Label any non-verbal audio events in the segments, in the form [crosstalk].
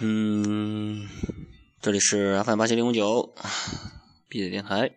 嗯，这里是 FM 八七零五九闭嘴电台。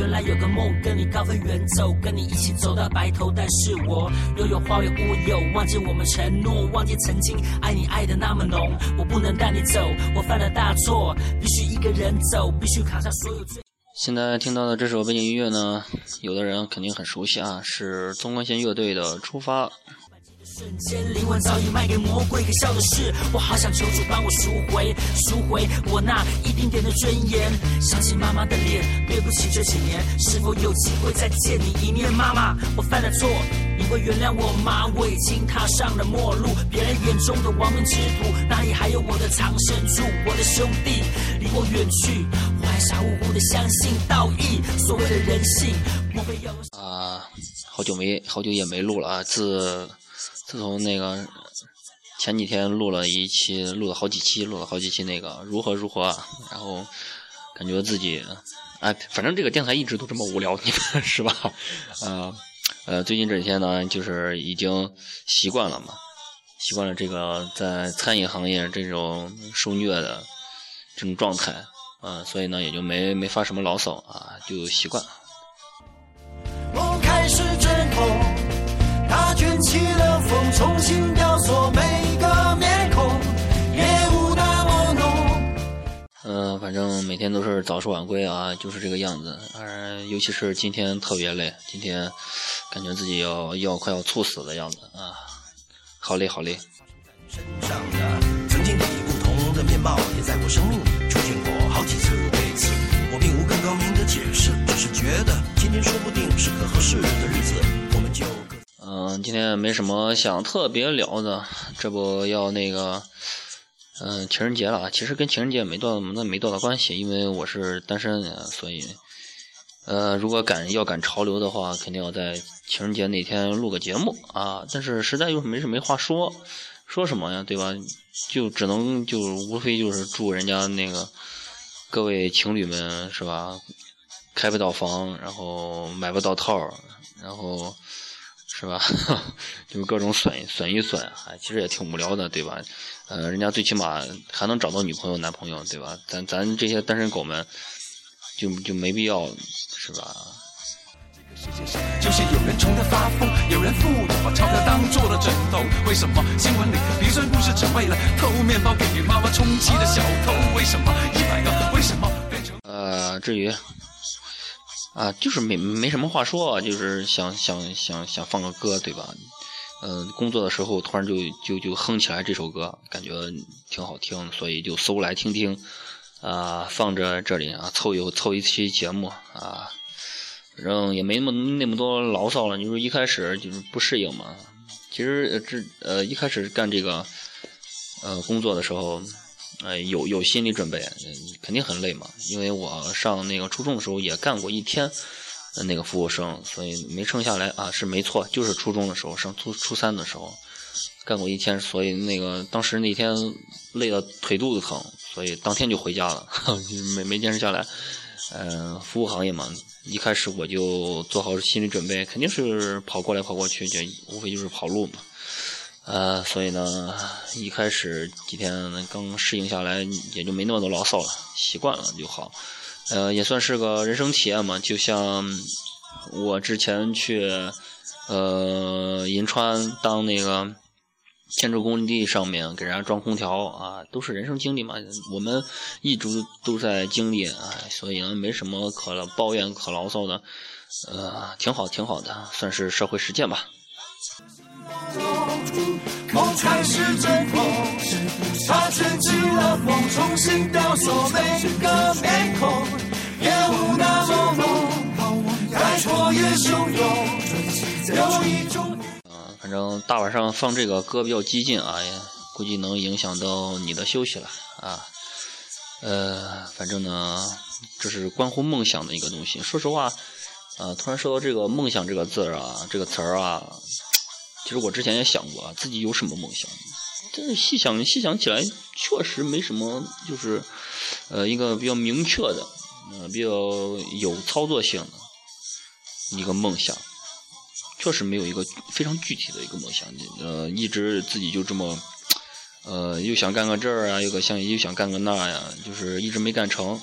原来有个梦，跟你高飞远走，跟你一起走到白头。但是我又有花有乌有，忘记我们承诺，忘记曾经爱你爱的那么浓。我不能带你走，我犯了大错，必须一个人走，必须扛下所有罪。现在听到的这首背景音乐呢，有的人肯定很熟悉啊，是纵贯线乐队的《出发》。瞬间，灵魂早已卖给魔鬼。可笑的是，我好想求主帮我赎回，赎回我那一丁点的尊严。想起妈妈的脸，对不起这几年，是否有机会再见你一面？妈妈，我犯了错，你会原谅我吗？我已经踏上了末路，别人眼中的亡命之徒，哪里还有我的藏身处？我的兄弟离我远去，我还傻乎乎的相信道义，所谓的人性，莫非要？啊，好久没好久也没录了啊，自自从那个前几天录了一期，录了好几期，录了好几期那个如何如何啊，然后感觉自己，哎，反正这个电台一直都这么无聊，[laughs] 你们是吧？呃呃，最近这几天呢，就是已经习惯了嘛，习惯了这个在餐饮行业这种受虐的这种状态，啊、所以呢也就没没发什么牢骚啊，就习惯了。风，重新雕塑每个面孔，夜雾那么浓。嗯、反正每天都是早出晚归啊，就是这个样子。而尤其是今天特别累，今天感觉自己要要快要猝死的样子啊，好累好累。身上的曾经以不同的面貌，也在我生命里出现过好几次。为此，我并无更高明的解释，只是觉得今天说不定是个合适的日子。嗯、今天没什么想特别聊的，这不要那个，嗯、情人节了啊。其实跟情人节没多那没多大关系，因为我是单身，所以，呃，如果赶要赶潮流的话，肯定要在情人节那天录个节目啊。但是实在又没什么话说，说什么呀，对吧？就只能就无非就是祝人家那个各位情侣们是吧，开不到房，然后买不到套，然后是吧？[laughs] 就是各种损损一损，哎，其实也挺无聊的，对吧？呃，人家最起码还能找到女朋友、男朋友，对吧？咱咱这些单身狗们就就没必要，是吧？世界上就是有人穷得发疯，有人富有把钞票当做了枕头。为什么新闻里鼻酸故事只为了偷面包给妈妈充饥的小偷？为什么一百个为什么变成？呃，至于啊，就是没没什么话说，就是想想想想放个歌，对吧？嗯、工作的时候突然就就就哼起来这首歌，感觉挺好听，所以就搜来听听，啊，放着这里啊，凑一凑一期节目啊，反正也没那么那么多牢骚了，就是一开始就是不适应嘛。其实这呃一开始干这个呃工作的时候，呃有有心理准备，肯定很累嘛。因为我上那个初中的时候也干过一天那个服务生，所以没撑下来啊，是没错，就是初中的时候上初初三的时候干过一天，所以那个当时那天累得腿肚子疼，所以当天就回家了，[laughs] 没没坚持下来。嗯、服务行业嘛，一开始我就做好心理准备，肯定是跑过来跑过去，就无非就是跑路嘛。呃，所以呢，一开始几天刚适应下来，也就没那么多牢骚了，习惯了就好。呃，也算是个人生体验嘛，就像我之前去呃银川当那个建筑工地上面给人家装空调啊，都是人生经历嘛，我们一直都在经历，哎，所以呢没什么可抱怨、可牢骚的，呃，挺好，挺好的，算是社会实践吧。梦开始阵痛，它卷起了风，重新雕塑每个面孔，夜雾那么浓，开阔也汹涌，有一种。啊，反正大晚上放这个歌比较激进啊，估计能影响到你的休息了啊。呃，反正呢，这是关乎梦想的一个东西。说实话，啊，突然说到这个“梦想”这个字儿啊，这个词儿啊，其实我之前也想过啊，自己有什么梦想？但是细想细想起来，确实没什么，就是呃一个比较明确的，呃比较有操作性的一个梦想，确实没有一个非常具体的一个梦想，呃一直自己就这么。呃，又想干个这儿啊，又个想又想干个那呀，就是一直没干成。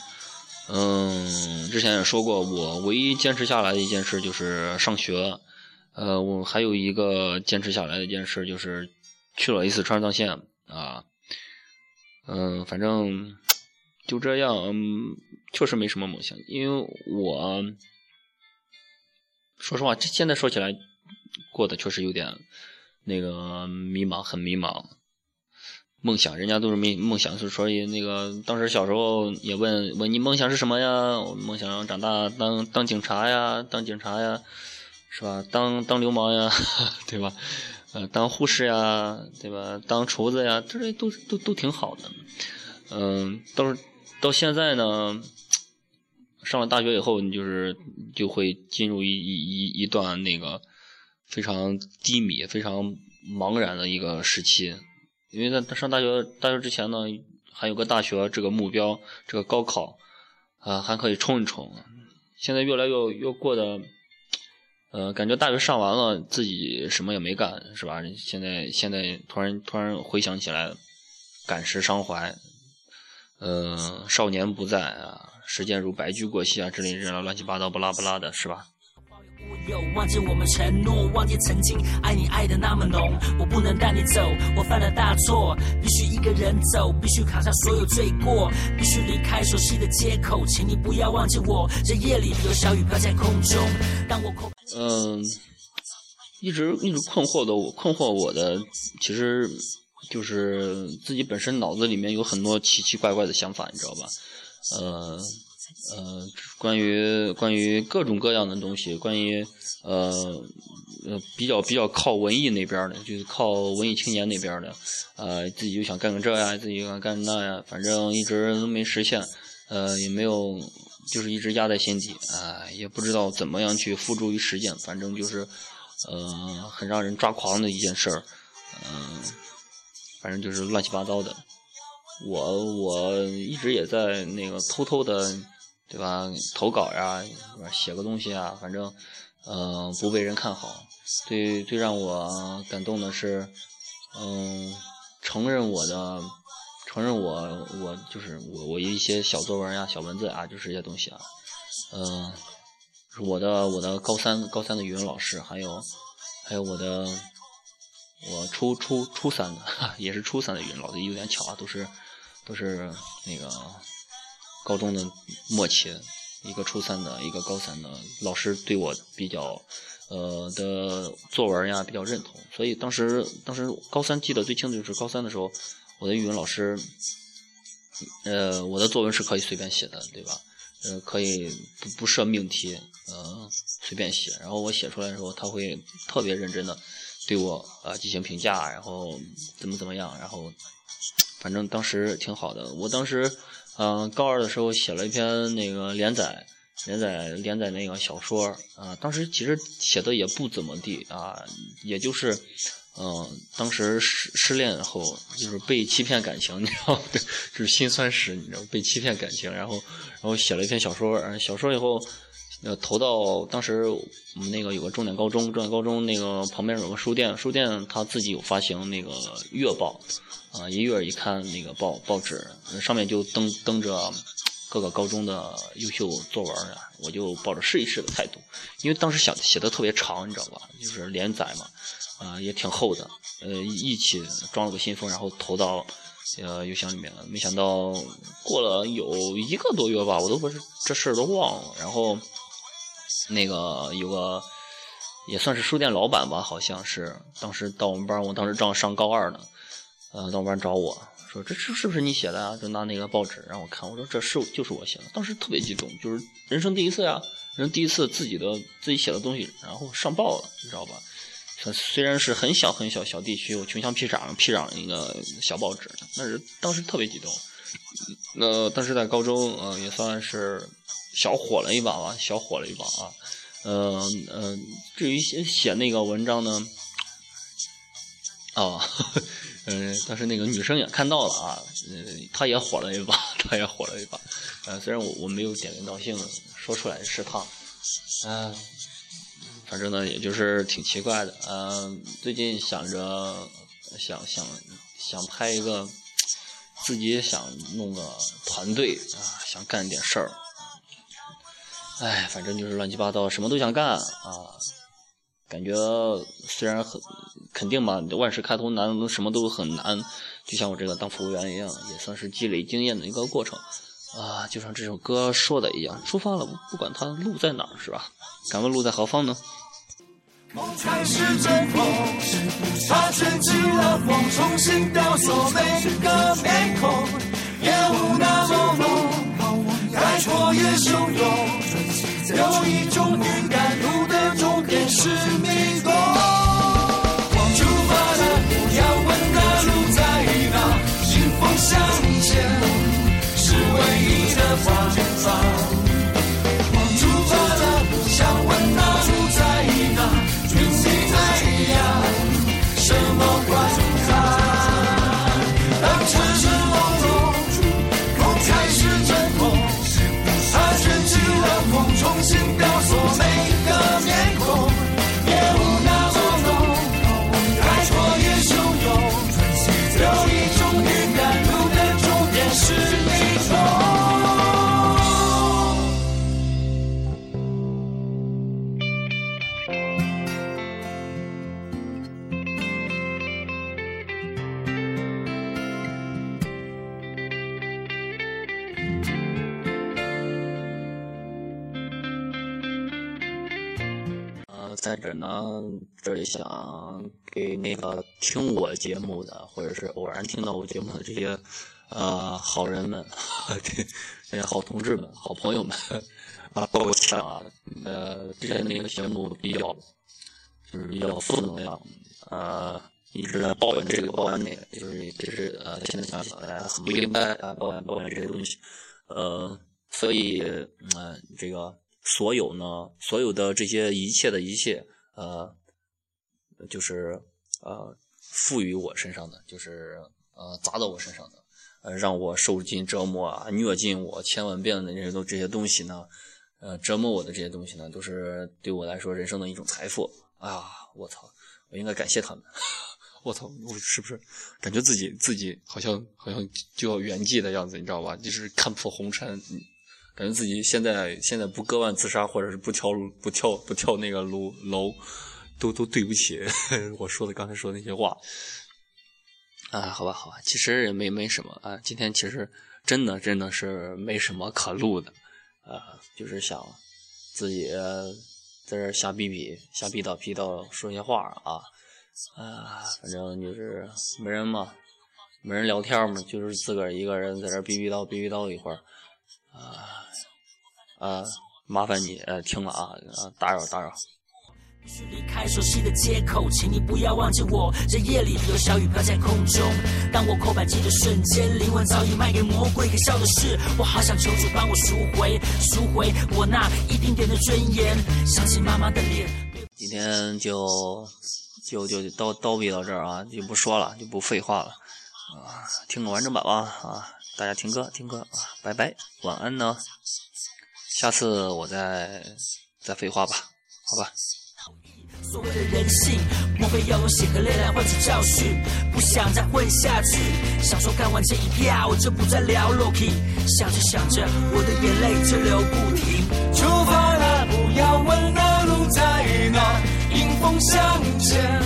嗯，之前也说过，我唯一坚持下来的一件事就是上学。呃，我还有一个坚持下来的一件事就是去了一次川藏线啊。嗯，反正就这样。嗯，确实没什么梦想，因为我说实话，现在说起来过得确实有点那个迷茫，很迷茫。梦想，人家都是没梦想，所以那个当时小时候也问问你梦想是什么呀？我梦想长大当当警察呀，当警察呀，是吧？当当流氓呀，[laughs] 对吧？呃，当护士呀，对吧？当厨子呀，这些都都都挺好的。嗯，到到现在呢，上了大学以后，你就是就会进入一一一一段那个非常低迷、非常茫然的一个时期。因为在上大学大学之前呢，还有个大学这个目标，这个高考啊还可以冲一冲。现在越来越越过的，呃，感觉大学上完了自己什么也没干，是吧？现在现在突然突然回想起来，感时伤怀，呃，少年不在啊，时间如白驹过隙啊之类这乱七八糟不拉不拉的，是吧？忘记我们承诺，忘记曾经爱你爱的那么浓。我不能带你走，我犯了大错，必须一个人走，必须扛下所有罪过，必须离开熟悉的街口。请你不要忘记我，这夜里有小雨飘在空中。当我嗯，一直一直困惑的我，困惑我的，其实就是自己本身脑子里面有很多奇奇怪怪的想法，你知道吧？呃。呃，关于关于各种各样的东西，关于呃呃比较比较靠文艺那边的，就是靠文艺青年那边的，呃，自己就想干个这呀，自己想干那呀，反正一直都没实现，呃，也没有，就是一直压在心底，啊，也不知道怎么样去付诸于实践，反正就是呃很让人抓狂的一件事儿，嗯，反正就是乱七八糟的，我我一直也在那个偷偷的。对吧？投稿呀，写个东西啊，反正，嗯，不被人看好。最最让我感动的是，嗯，承认我的，承认我我就是我我一些小作文呀、小文字啊，就是一些东西啊，嗯，我的我的高三高三的语文老师，还有还有我的我初初初三的也是初三的语文老师，有点巧啊，都是都是那个。高中的末期，一个初三的，一个高三的老师对我比较，呃的作文呀比较认同，所以当时当时高三记得最清楚就是高三的时候，我的语文老师，呃我的作文是可以随便写的，对吧？呃可以不不设命题，呃随便写，然后我写出来的时候他会特别认真的对我呃进行评价，然后怎么怎么样，然后反正当时挺好的，我当时。嗯，高二的时候写了一篇那个连载，连载连载那个小说啊，当时其实写的也不怎么地啊，也就是，嗯，当时失失恋后就是被欺骗感情，[laughs] 你知道，就是心酸史，你知道，被欺骗感情，然后然后写了一篇小说，小说以后，呃，投到当时我们那个有个重点高中，重点高中那个旁边有个书店，书店他自己有发行那个月报。啊，一月一看那个报报纸，上面就登登着各个高中的优秀作文啊，我就抱着试一试的态度，因为当时想写的特别长，你知道吧？就是连载嘛，啊，也挺厚的，呃，一起装了个信封，然后投到呃邮箱里面。没想到过了有一个多月吧，我都不是这事儿都忘了。然后那个有个也算是书店老板吧，好像是当时到我们班，我当时正上高二呢。呃，到我们班找我说：“这是是不是你写的啊？”就拿那个报纸让我看，我说：“这是就是我写的。”当时特别激动，就是人生第一次呀，人第一次自己的自己写的东西，然后上报了，你知道吧？虽然是很小很小小地区，我穷乡僻壤僻壤一个小报纸，但是当时特别激动。那当时在高中，呃，也算是小火了一把吧，小火了一把啊。嗯嗯，至于写写那个文章呢？哦，嗯，[laughs] 但是那个女生也看到了啊，嗯，她也火了一把，她也火了一把。呃，虽然我我没有点名道姓说出来是她，嗯，反正呢，也就是挺奇怪的。嗯，最近想着想想想拍一个，自己想弄个团队啊，想干点事儿。哎，反正就是乱七八糟，什么都想干啊。感觉虽然很肯定嘛，万事开头难，什么都很难。就像我这个当服务员一样，也算是积累经验的一个过程啊。就像这首歌说的一样，出发了，不管它路在哪儿，是吧？敢问路在何方呢？梦开始阵痛，它卷起了风，重新雕塑每个面孔，烟雾那么浓。开阔也汹涌，有一种预感，路的终点是迷宫。出发了，不要问那路在哪，迎风向前是唯一的方向。出发了，不想问那路在哪，举起太阳，什么？在这呢，这里想给那个听我节目的，或者是偶然听到我节目的这些呃好人们，[laughs] 这些好同志们、好朋友们 [laughs] 啊，抱歉啊，呃，之前那个节目比较就是比较负能量，呃，一直在抱怨这个抱怨那个，就是就是呃，现在想起来很不应该啊，抱怨抱怨这些东西，呃，所以嗯，这个。所有呢，所有的这些一切的一切，呃，就是呃，赋予我身上的，就是呃，砸到我身上的，呃，让我受尽折磨啊，虐尽我千万遍的这些都这些东西呢，呃，折磨我的这些东西呢，都是对我来说人生的一种财富啊！我操，我应该感谢他们！[laughs] 我操，我是不是感觉自己自己好像好像就要圆寂的样子，你知道吧？就是看破红尘。感觉自己现在现在不割腕自杀，或者是不跳不跳不跳那个楼楼，都都对不起 [laughs] 我说的刚才说那些话啊，好吧好吧，其实也没没什么啊，今天其实真的真的是没什么可录的啊，就是想自己在这瞎逼逼瞎逼叨逼叨说些话啊啊，反正就是没人嘛，没人聊天嘛，就是自个儿一个人在这逼逼叨逼逼叨一会儿啊。呃，麻烦你呃听了啊，啊打扰打扰。离开熟悉的街口，请你不要忘记我。这夜里有小雨飘在空中，当我扣扳机的瞬间，灵魂早已卖给魔鬼。可笑的是，我好想求主帮我赎回，赎回我那一丁点的尊严。想起妈妈的脸。今天就就就叨叨逼到这儿啊，就不说了，就不废话了啊，听个完整版吧啊，大家听歌听歌啊，拜拜，晚安呢。下次我再再废话吧，好吧。所谓的人性，莫非要用血和泪来换取教训？不想再混下去，想说干完这一票就不再聊 Loki。想着想着，我的眼泪就流不停。出发了，不要问那路在哪，迎风向前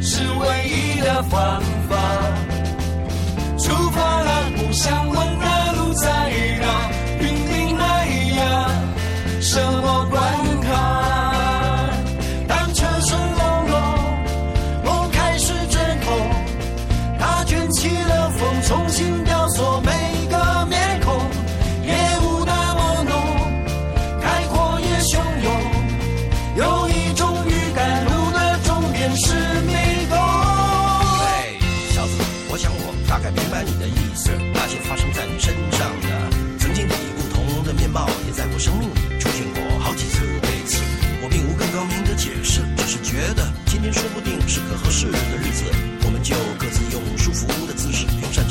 是唯一的方法。出发了，不想问那路在哪。概明白你的意思。那些发生在你身上的，曾经以不同的面貌，也在我生命里出现过好几次。对此，我并无更。高明的解释，只是觉得今天说不定是个合适的日子，我们。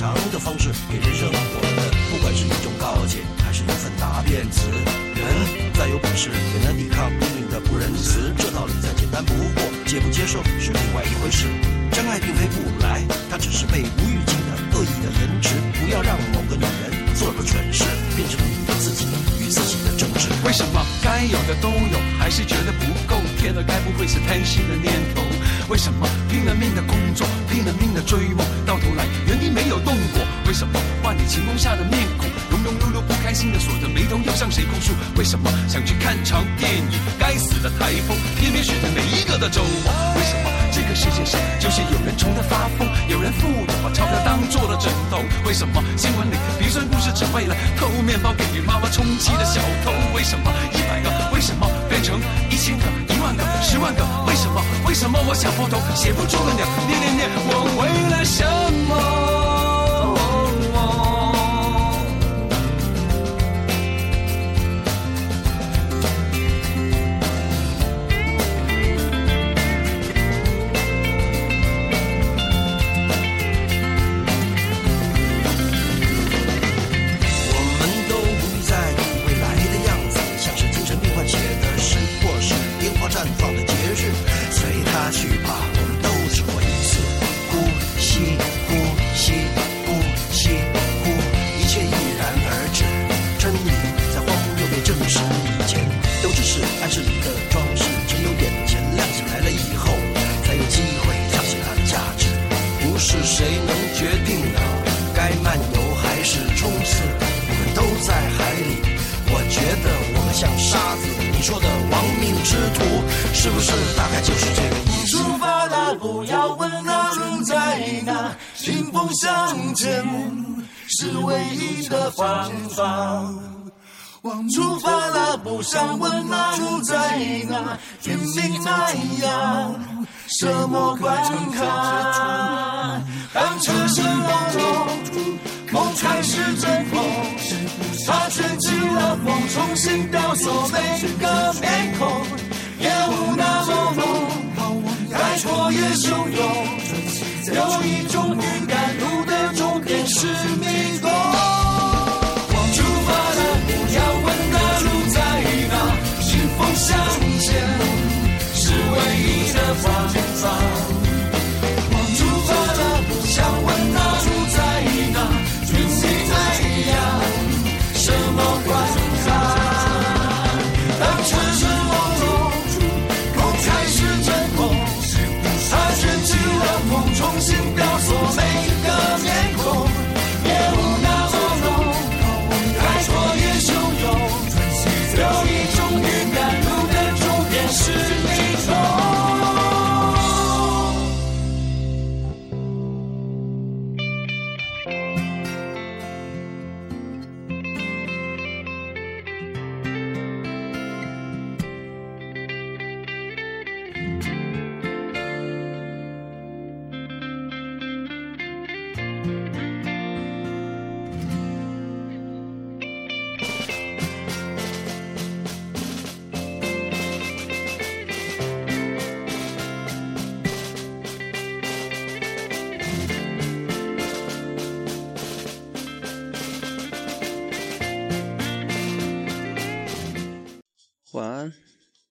常的方式给人生活的，不管是一种告诫，还是一份答辩词。人再有本事，也难抵抗命运的不仁慈。这道理再简单不过，接不接受是另外一回事。真爱并非不来，它只是被无预警的恶意的延迟。不要让某个女人做了蠢事，变成你的自己与自己的争执。为什么该有的都有，还是觉得不够？天哪，该不会是贪心的念头？为什么拼了命的工作，拼了命的追梦，到头来原地没有动过？为什么万里晴空下的面孔，庸庸不开心的锁着眉头，又向谁控诉？为什么？想去看场电影，该死的台风偏偏选在每一个的周末？为什么？这个世界上就是有人穷得发疯，有人富有把钞票当做了枕头？为什么？新闻里鼻酸故事只为了偷面包给妈妈充饥的小偷？为什么？一百个为什么？变成一千个、一万个、十万个？为什么？为什么？我想破头写不出个鸟？念念念，我为了什么？的方法。出发了，不想问那路在哪，天命那样，什么关卡？当车声隆隆，梦开始阵风，它卷起了风，重新雕塑每个面孔，烟雾那么浓，海阔也汹涌，有一种预感，路的终点是迷宫向前是唯一的方法。